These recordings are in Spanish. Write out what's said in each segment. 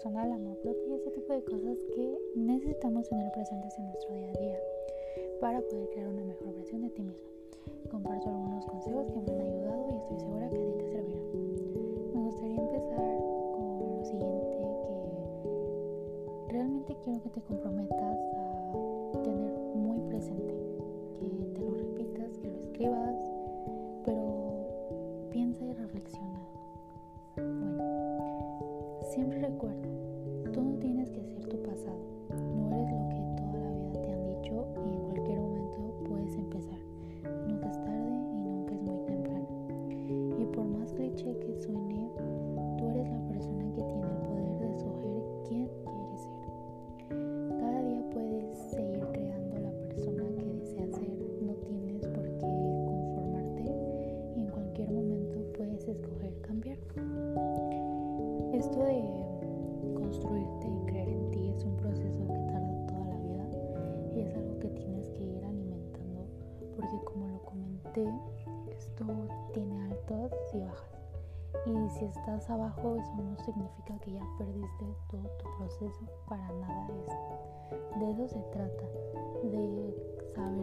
personal, amor propio y ese tipo de cosas que necesitamos tener presentes en nuestro día a día para poder crear una mejor versión de ti mismo. Comparto algunos consejos que me han ayudado y estoy segura que a ti te servirán. Me gustaría empezar con lo siguiente, que realmente quiero que te comprometas a tener muy presente, que te lo repitas, que lo escribas, comenté, esto tiene altas y bajas. Y si estás abajo, eso no significa que ya perdiste todo tu proceso, para nada es. De eso se trata, de saber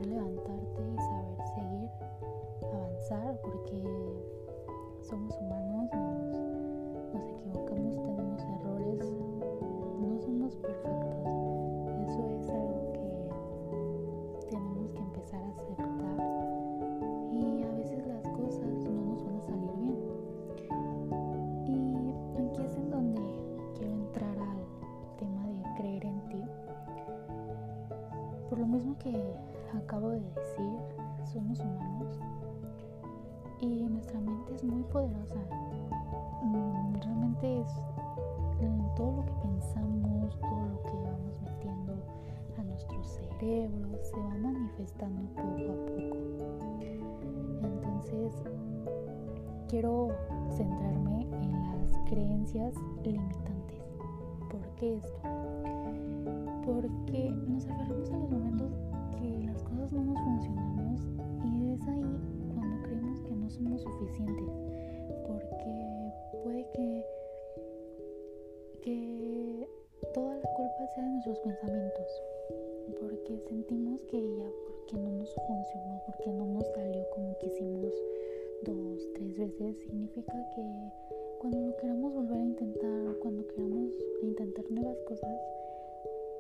somos humanos y nuestra mente es muy poderosa. Mm, Realmente es mm, todo lo que pensamos, todo lo que vamos metiendo a nuestro cerebro se va manifestando poco a poco. Entonces, quiero centrarme en las creencias limitantes. ¿Por qué esto? Porque nos aferramos a los momentos suficientes. Porque puede que, que toda la culpa sea de nuestros pensamientos. Porque sentimos que ya porque no nos funcionó, porque no nos salió como quisimos dos, tres veces, significa que cuando lo queramos volver a intentar cuando queramos intentar nuevas cosas,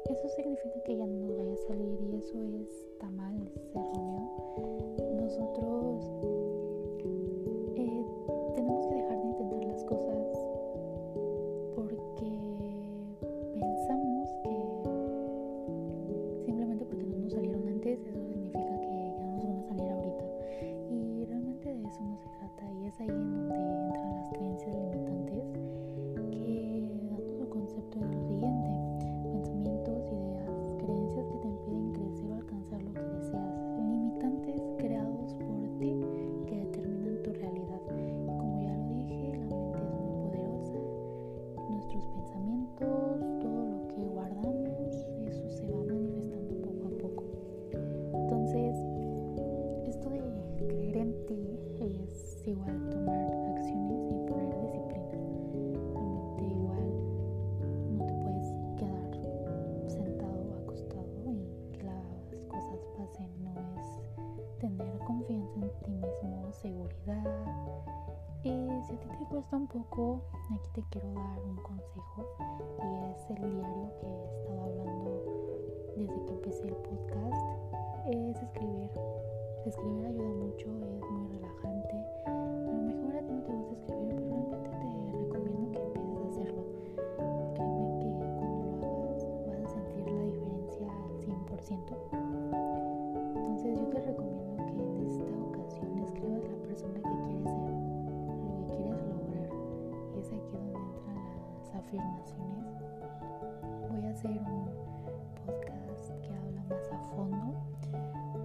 eso significa que ya no nos vaya a salir y eso está mal, es erróneo. Nosotros cuesta un poco, aquí te quiero dar un consejo y es el diario que he estado hablando desde que empecé el podcast. Es escribir. Escribir ayuda mucho, es afirmaciones. Voy a hacer un podcast que habla más a fondo,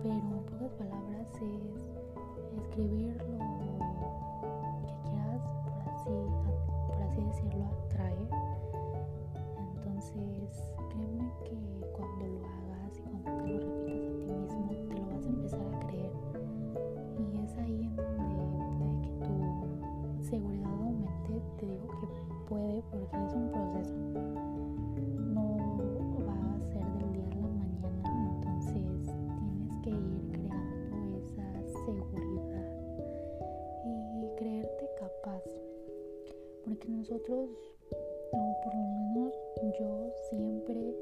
pero en pocas palabras es escribir porque es un proceso. No va a ser del día a la mañana, entonces tienes que ir creando esa seguridad y creerte capaz. Porque nosotros, o por lo menos yo siempre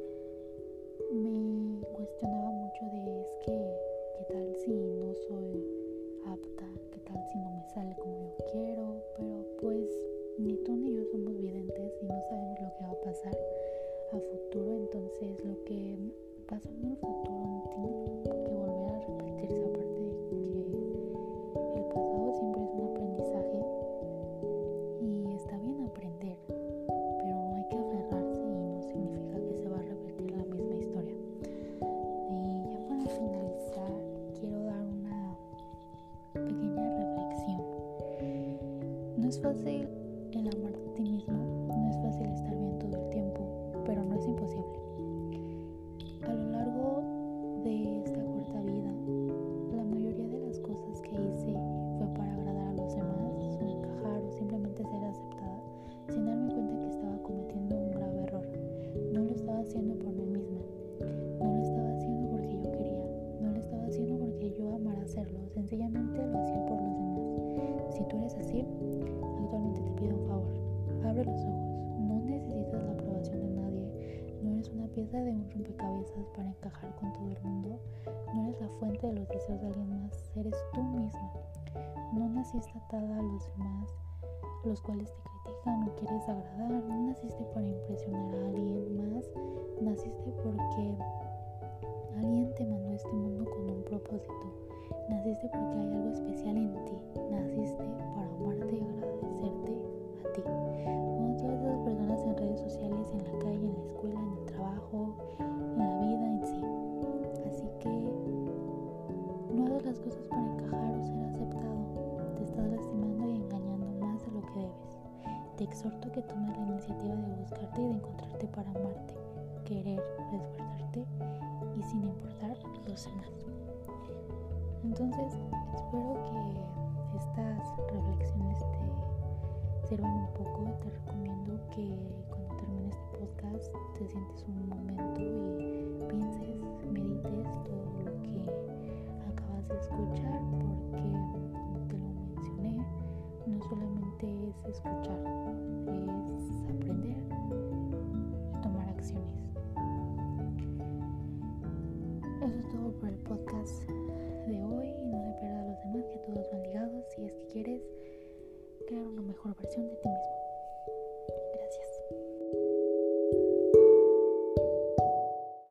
me cuestionaba mucho de es que, ¿qué tal si no soy apta? ¿Qué tal si no me sale como yo quiero? Pero pues ni tú ni yo somos pieza de un rompecabezas para encajar con todo el mundo, no eres la fuente de los deseos de alguien más, eres tú misma. No naciste atada a los demás, los cuales te critican o quieres agradar, no naciste para impresionar a alguien más, naciste porque alguien te mandó a este mundo con un propósito, naciste porque hay algo especial en ti, naciste para amarte y agradecerte a ti. Como todas esas personas en redes sociales, en la calle, en la escuela, exhorto que tomes la iniciativa de buscarte y de encontrarte para amarte, querer, resguardarte y sin importar los demás. Entonces, espero que estas reflexiones te sirvan un poco. Te recomiendo que cuando termine este podcast te sientes un momento Eso es todo por el podcast de hoy. No se pierda a los demás, que todos van ligados si es que quieres crear una mejor versión de ti mismo.